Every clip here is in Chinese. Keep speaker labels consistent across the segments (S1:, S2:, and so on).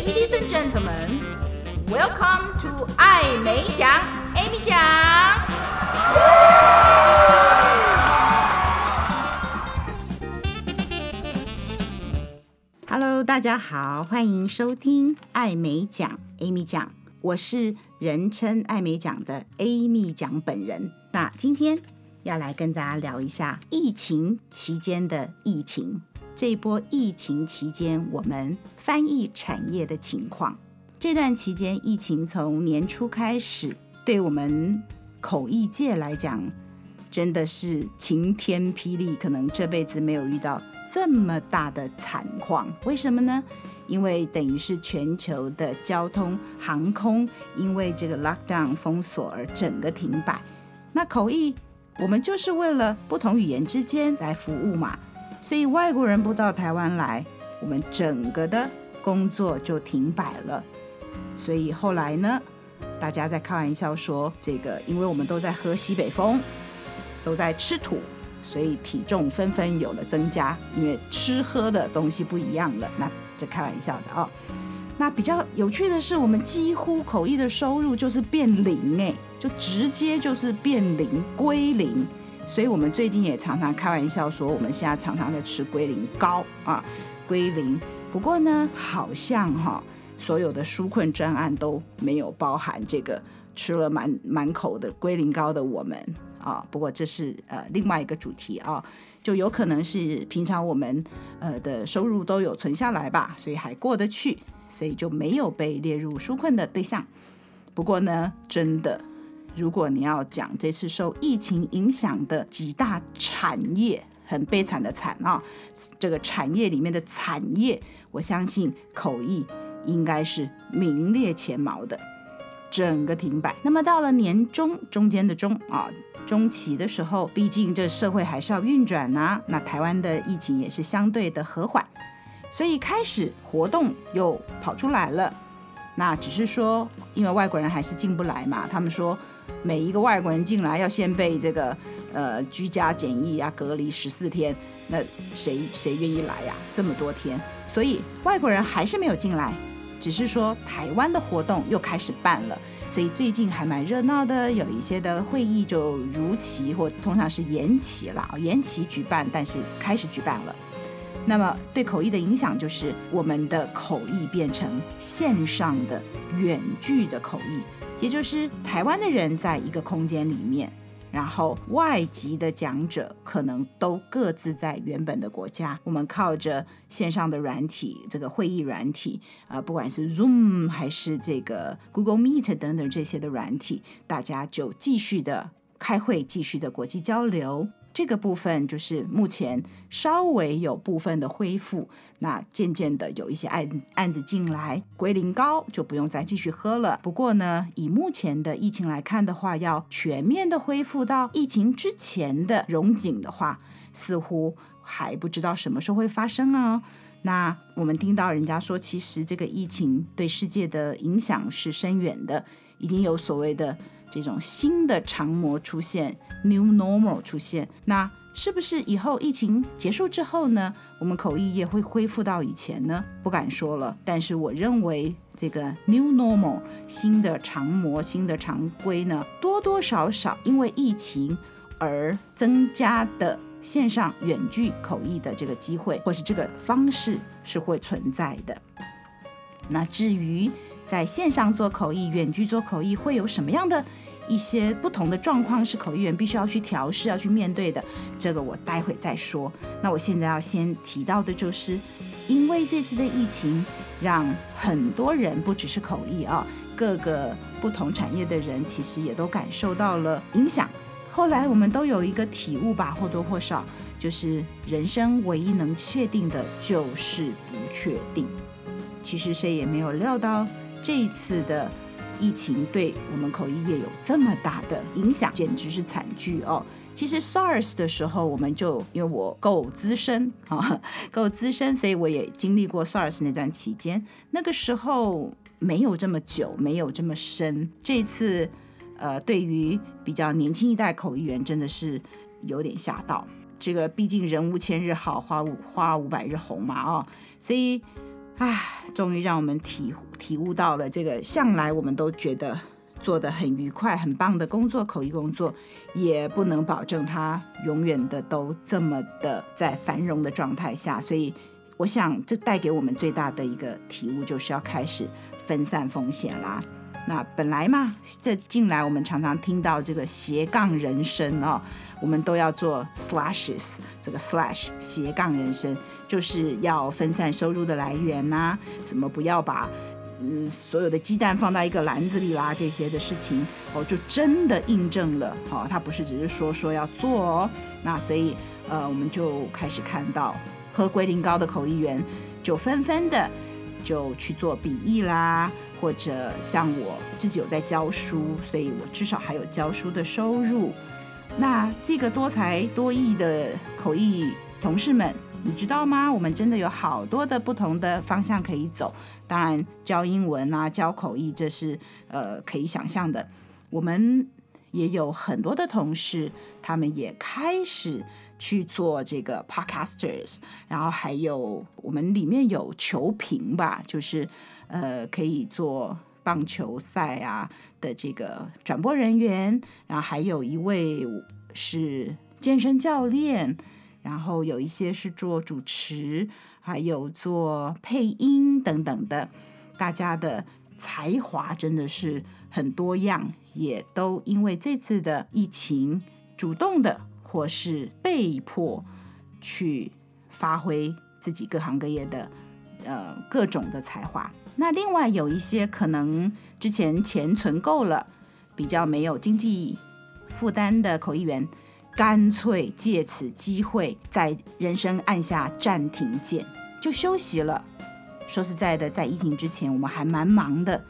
S1: Ladies and gentlemen, welcome to 艾美奖，Amy 奖。Hello，大家好，欢迎收听艾美奖，Amy 奖。我是人称艾美奖的 Amy 奖本人。那今天要来跟大家聊一下疫情期间的疫情。这一波疫情期间，我们翻译产业的情况。这段期间，疫情从年初开始，对我们口译界来讲，真的是晴天霹雳，可能这辈子没有遇到这么大的惨况。为什么呢？因为等于是全球的交通航空，因为这个 lockdown 封锁而整个停摆。那口译，我们就是为了不同语言之间来服务嘛。所以外国人不到台湾来，我们整个的工作就停摆了。所以后来呢，大家在开玩笑说，这个因为我们都在喝西北风，都在吃土，所以体重纷纷有了增加，因为吃喝的东西不一样了。那这开玩笑的啊、那比较有趣的是，我们几乎口译的收入就是变零哎，就直接就是变零归零。所以我们最近也常常开玩笑说，我们现在常常在吃龟苓膏啊，龟苓。不过呢，好像哈、所有的纾困专案都没有包含这个吃了满满口的龟苓膏的我们啊。不过这是呃另外一个主题啊，就有可能是平常我们呃的收入都有存下来吧，所以还过得去，所以就没有被列入纾困的对象。不过呢，真的。如果你要讲这次受疫情影响的几大产业，很悲惨的惨啊，这个产业里面的产业，我相信口译应该是名列前茅的，整个停摆。那么到了年中中间的中啊中期的时候，毕竟这社会还是要运转呐、啊，那台湾的疫情也是相对的和缓，所以开始活动又跑出来了。那只是说，因为外国人还是进不来嘛，他们说。每一个外国人进来要先被这个呃居家检疫啊隔离十四天，那谁谁愿意来呀？这么多天，所以外国人还是没有进来，只是说台湾的活动又开始办了，所以最近还蛮热闹的，有一些的会议就如期或通常是延期了，延期举办，但是开始举办了。那么对口译的影响就是我们的口译变成线上的远距的口译。也就是台湾的人在一个空间里面，然后外籍的讲者可能都各自在原本的国家。我们靠着线上的软体，这个会议软体啊、呃，不管是 Zoom 还是这个 Google Meet 等等这些的软体，大家就继续的开会，继续的国际交流。这个部分就是目前稍微有部分的恢复，那渐渐的有一些案案子进来，龟苓膏就不用再继续喝了。不过呢，以目前的疫情来看的话，要全面的恢复到疫情之前的荣景的话，似乎还不知道什么时候会发生啊。那我们听到人家说，其实这个疫情对世界的影响是深远的，已经有所谓的。这种新的常模出现，New Normal 出现，那是不是以后疫情结束之后呢，我们口译业会恢复到以前呢？不敢说了。但是我认为这个 New Normal 新的常模、新的常规呢，多多少少因为疫情而增加的线上远距口译的这个机会，或是这个方式是会存在的。那至于在线上做口译、远距做口译会有什么样的？一些不同的状况是口译员必须要去调试、要去面对的，这个我待会再说。那我现在要先提到的就是，因为这次的疫情，让很多人不只是口译啊，各个不同产业的人其实也都感受到了影响。后来我们都有一个体悟吧，或多或少，就是人生唯一能确定的就是不确定。其实谁也没有料到这一次的。疫情对我们口译业有这么大的影响，简直是惨剧哦。其实 SARS 的时候，我们就因为我够资深啊，够资深，所以我也经历过 SARS 那段期间。那个时候没有这么久，没有这么深。这次，呃，对于比较年轻一代口译员，真的是有点吓到。这个毕竟人无千日好，花无花无百日红嘛，哦，所以。唉，终于让我们体体悟到了这个向来我们都觉得做得很愉快、很棒的工作，口译工作也不能保证它永远的都这么的在繁荣的状态下。所以，我想这带给我们最大的一个体悟，就是要开始分散风险啦。那本来嘛，这近来我们常常听到这个斜杠人生哦，我们都要做 slashes，这个 slash 斜杠人生就是要分散收入的来源呐、啊，什么不要把嗯所有的鸡蛋放到一个篮子里啦，这些的事情哦，就真的印证了哦，他不是只是说说要做哦，那所以呃，我们就开始看到喝龟苓膏的口译员就纷纷的就去做笔译啦。或者像我自己有在教书，所以我至少还有教书的收入。那这个多才多艺的口译同事们，你知道吗？我们真的有好多的不同的方向可以走。当然，教英文啊，教口译，这是呃可以想象的。我们也有很多的同事，他们也开始去做这个 podcasters，然后还有我们里面有球评吧，就是。呃，可以做棒球赛啊的这个转播人员，然后还有一位是健身教练，然后有一些是做主持，还有做配音等等的。大家的才华真的是很多样，也都因为这次的疫情，主动的或是被迫去发挥自己各行各业的呃各种的才华。那另外有一些可能之前钱存够了，比较没有经济负担的口译员，干脆借此机会在人生按下暂停键，就休息了。说实在的，在疫情之前，我们还蛮忙的，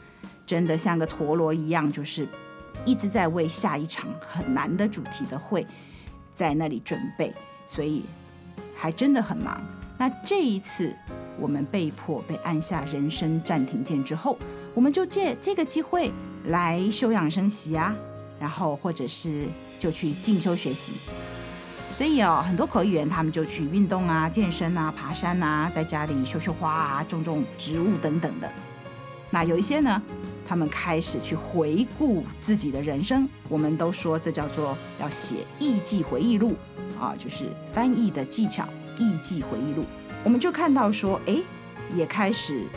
S1: 真的像个陀螺一样，就是一直在为下一场很难的主题的会在那里准备，所以还真的很忙。那这一次。我们被迫被按下人生暂停键之后，我们就借这个机会来休养生息啊，然后或者是就去进修学习。所以哦，很多口译员他们就去运动啊、健身啊、爬山啊，在家里绣绣花啊、种种植物等等的。那有一些呢，他们开始去回顾自己的人生。我们都说这叫做要写译记回忆录啊，就是翻译的技巧，译记回忆录。我们就看到说，哎，也开始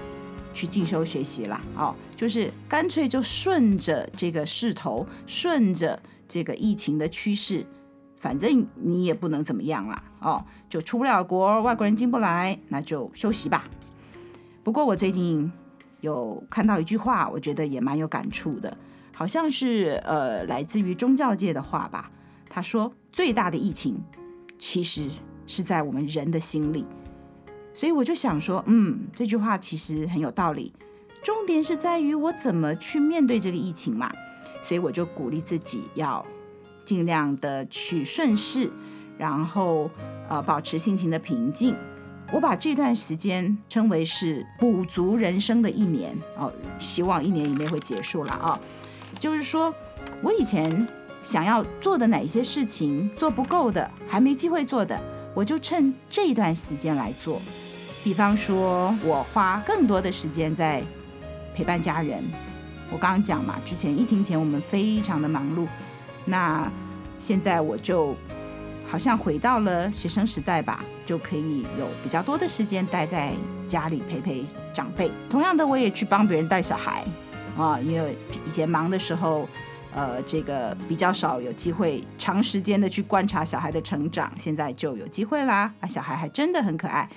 S1: 去进修学习了哦，就是干脆就顺着这个势头，顺着这个疫情的趋势，反正你也不能怎么样了哦，就出不了国，外国人进不来，那就休息吧。不过我最近有看到一句话，我觉得也蛮有感触的，好像是呃来自于宗教界的话吧。他说，最大的疫情其实是在我们人的心里。所以我就想说，嗯，这句话其实很有道理。重点是在于我怎么去面对这个疫情嘛。所以我就鼓励自己要尽量的去顺势，然后呃保持心情的平静。我把这段时间称为是补足人生的一年哦，希望一年以内会结束了啊。就是说我以前想要做的哪些事情做不够的，还没机会做的，我就趁这段时间来做。比方说，我花更多的时间在陪伴家人。我刚刚讲嘛，之前疫情前我们非常的忙碌，那现在我就好像回到了学生时代吧，就可以有比较多的时间待在家里陪陪长辈。同样的，我也去帮别人带小孩啊，因为以前忙的时候，呃，这个比较少有机会长时间的去观察小孩的成长，现在就有机会啦。啊，小孩还真的很可爱。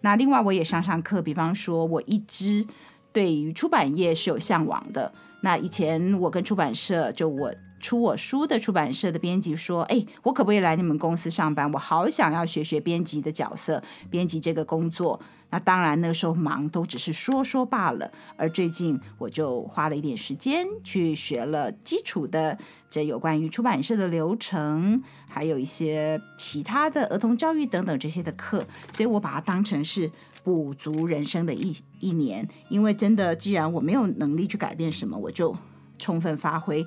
S1: 那另外我也上上课，比方说，我一直对于出版业是有向往的。那以前我跟出版社，就我出我书的出版社的编辑说，哎，我可不可以来你们公司上班？我好想要学学编辑的角色，编辑这个工作。那当然那个时候忙，都只是说说罢了。而最近我就花了一点时间去学了基础的这有关于出版社的流程，还有一些其他的儿童教育等等这些的课。所以我把它当成是补足人生的一一年。因为真的，既然我没有能力去改变什么，我就充分发挥，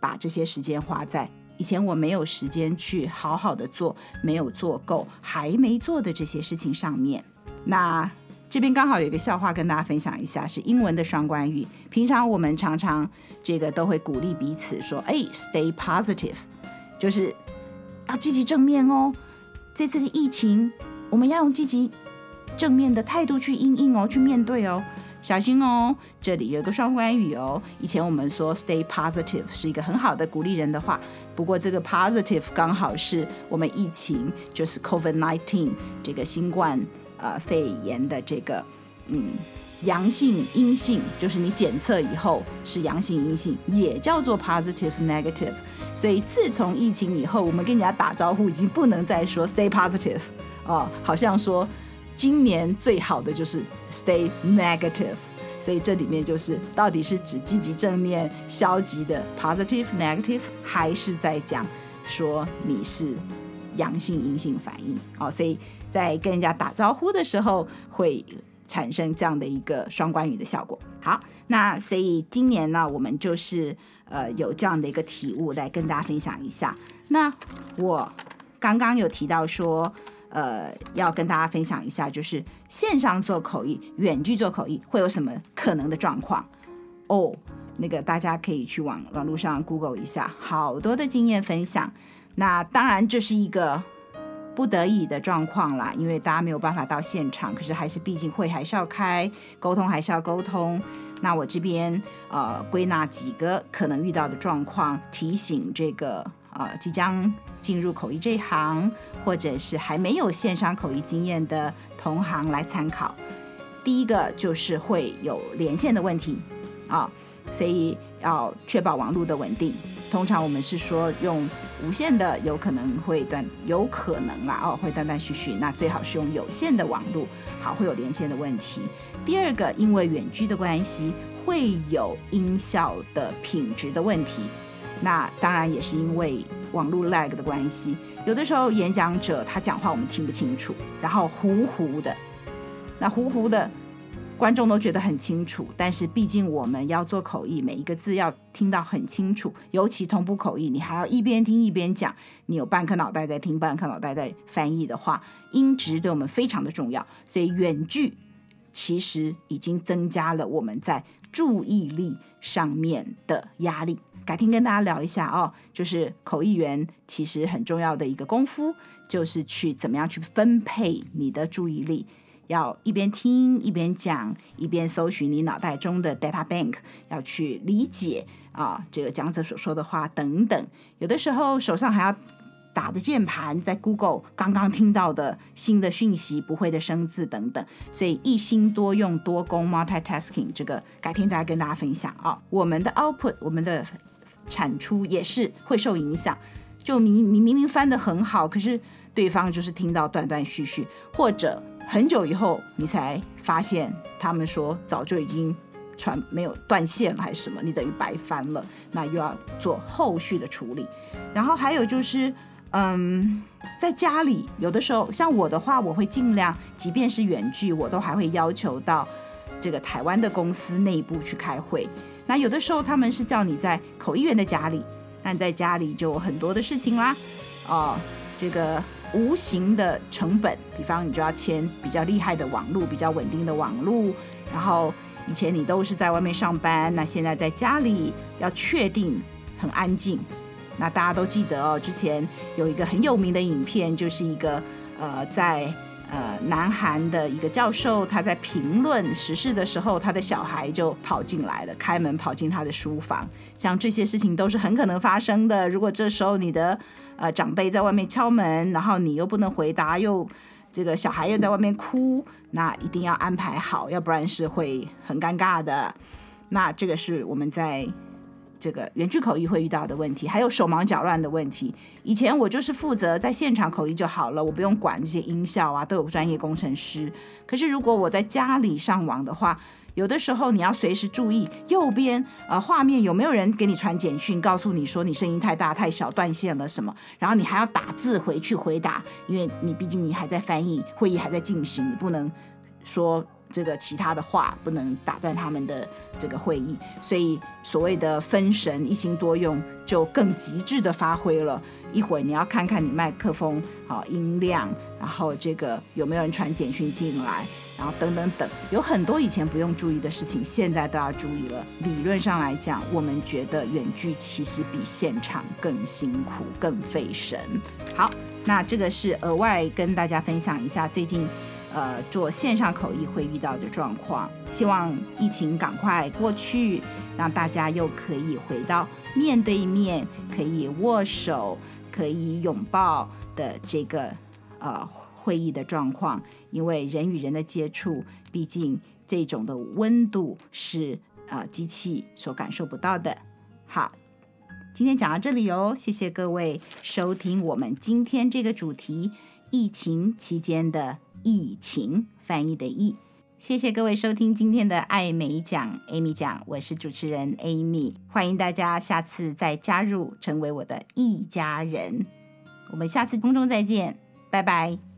S1: 把这些时间花在以前我没有时间去好好的做，没有做够，还没做的这些事情上面。那这边刚好有一个笑话跟大家分享一下，是英文的双关语。平常我们常常这个都会鼓励彼此说：“哎，stay positive，就是要积极正面哦。这次的疫情，我们要用积极正面的态度去应应哦，去面对哦。小心哦，这里有一个双关语哦。以前我们说 stay positive 是一个很好的鼓励人的话，不过这个 positive 刚好是我们疫情，就是 COVID-19 这个新冠。”呃，肺炎的这个，嗯，阳性、阴性，就是你检测以后是阳性、阴性，也叫做 positive、negative。所以自从疫情以后，我们跟人家打招呼已经不能再说 stay positive 哦，好像说今年最好的就是 stay negative。所以这里面就是到底是指积极正面、消极的 positive、negative，还是在讲说你是阳性、阴性反应？哦，所以。在跟人家打招呼的时候，会产生这样的一个双关语的效果。好，那所以今年呢，我们就是呃有这样的一个体悟来跟大家分享一下。那我刚刚有提到说，呃，要跟大家分享一下，就是线上做口译、远距做口译会有什么可能的状况哦。那个大家可以去网网络上 Google 一下，好多的经验分享。那当然这是一个。不得已的状况啦，因为大家没有办法到现场，可是还是毕竟会还是要开，沟通还是要沟通。那我这边呃归纳几个可能遇到的状况，提醒这个呃即将进入口译这一行，或者是还没有线上口译经验的同行来参考。第一个就是会有连线的问题啊，所以要确保网络的稳定。通常我们是说用无线的，有可能会断，有可能啦哦，会断断续续。那最好是用有线的网络，好，会有连线的问题。第二个，因为远距的关系，会有音效的品质的问题。那当然也是因为网络 lag 的关系，有的时候演讲者他讲话我们听不清楚，然后糊糊的，那糊糊的。观众都觉得很清楚，但是毕竟我们要做口译，每一个字要听到很清楚，尤其同步口译，你还要一边听一边讲，你有半颗脑袋在听，半颗脑袋在翻译的话，音质对我们非常的重要。所以远距其实已经增加了我们在注意力上面的压力。改天跟大家聊一下哦，就是口译员其实很重要的一个功夫，就是去怎么样去分配你的注意力。要一边听一边讲，一边搜寻你脑袋中的 data bank，要去理解啊这个讲者所说的话等等。有的时候手上还要打着键盘，在 Google 刚刚听到的新的讯息、不会的生字等等。所以一心多用多工 multitasking 这个改天再跟大家分享啊。我们的 output，我们的产出也是会受影响。就明明明明翻得很好，可是对方就是听到断断续续，或者。很久以后，你才发现他们说早就已经传没有断线了，还是什么？你等于白翻了，那又要做后续的处理。然后还有就是，嗯，在家里有的时候，像我的话，我会尽量，即便是远距，我都还会要求到这个台湾的公司内部去开会。那有的时候他们是叫你在口译员的家里，但在家里就有很多的事情啦，哦，这个。无形的成本，比方你就要签比较厉害的网络，比较稳定的网络。然后以前你都是在外面上班，那现在在家里要确定很安静。那大家都记得哦，之前有一个很有名的影片，就是一个呃在呃南韩的一个教授，他在评论时事的时候，他的小孩就跑进来了，开门跑进他的书房。像这些事情都是很可能发生的。如果这时候你的呃，长辈在外面敲门，然后你又不能回答，又这个小孩又在外面哭，那一定要安排好，要不然是会很尴尬的。那这个是我们在这个远距口译会遇到的问题，还有手忙脚乱的问题。以前我就是负责在现场口译就好了，我不用管这些音效啊，都有专业工程师。可是如果我在家里上网的话，有的时候你要随时注意右边呃画面有没有人给你传简讯，告诉你说你声音太大太小断线了什么，然后你还要打字回去回答，因为你毕竟你还在翻译，会议还在进行，你不能说这个其他的话，不能打断他们的这个会议，所以所谓的分神一心多用就更极致的发挥了。一会儿你要看看你麦克风好音量，然后这个有没有人传简讯进来。然后等等等，有很多以前不用注意的事情，现在都要注意了。理论上来讲，我们觉得远距其实比现场更辛苦、更费神。好，那这个是额外跟大家分享一下最近呃做线上口译会遇到的状况。希望疫情赶快过去，让大家又可以回到面对面，可以握手、可以拥抱的这个呃。会议的状况，因为人与人的接触，毕竟这种的温度是呃机器所感受不到的。好，今天讲到这里哦，谢谢各位收听我们今天这个主题：疫情期间的疫情翻译的疫。谢谢各位收听今天的艾美讲 Amy 讲，我是主持人 Amy，欢迎大家下次再加入成为我的一家人。我们下次空中再见，拜拜。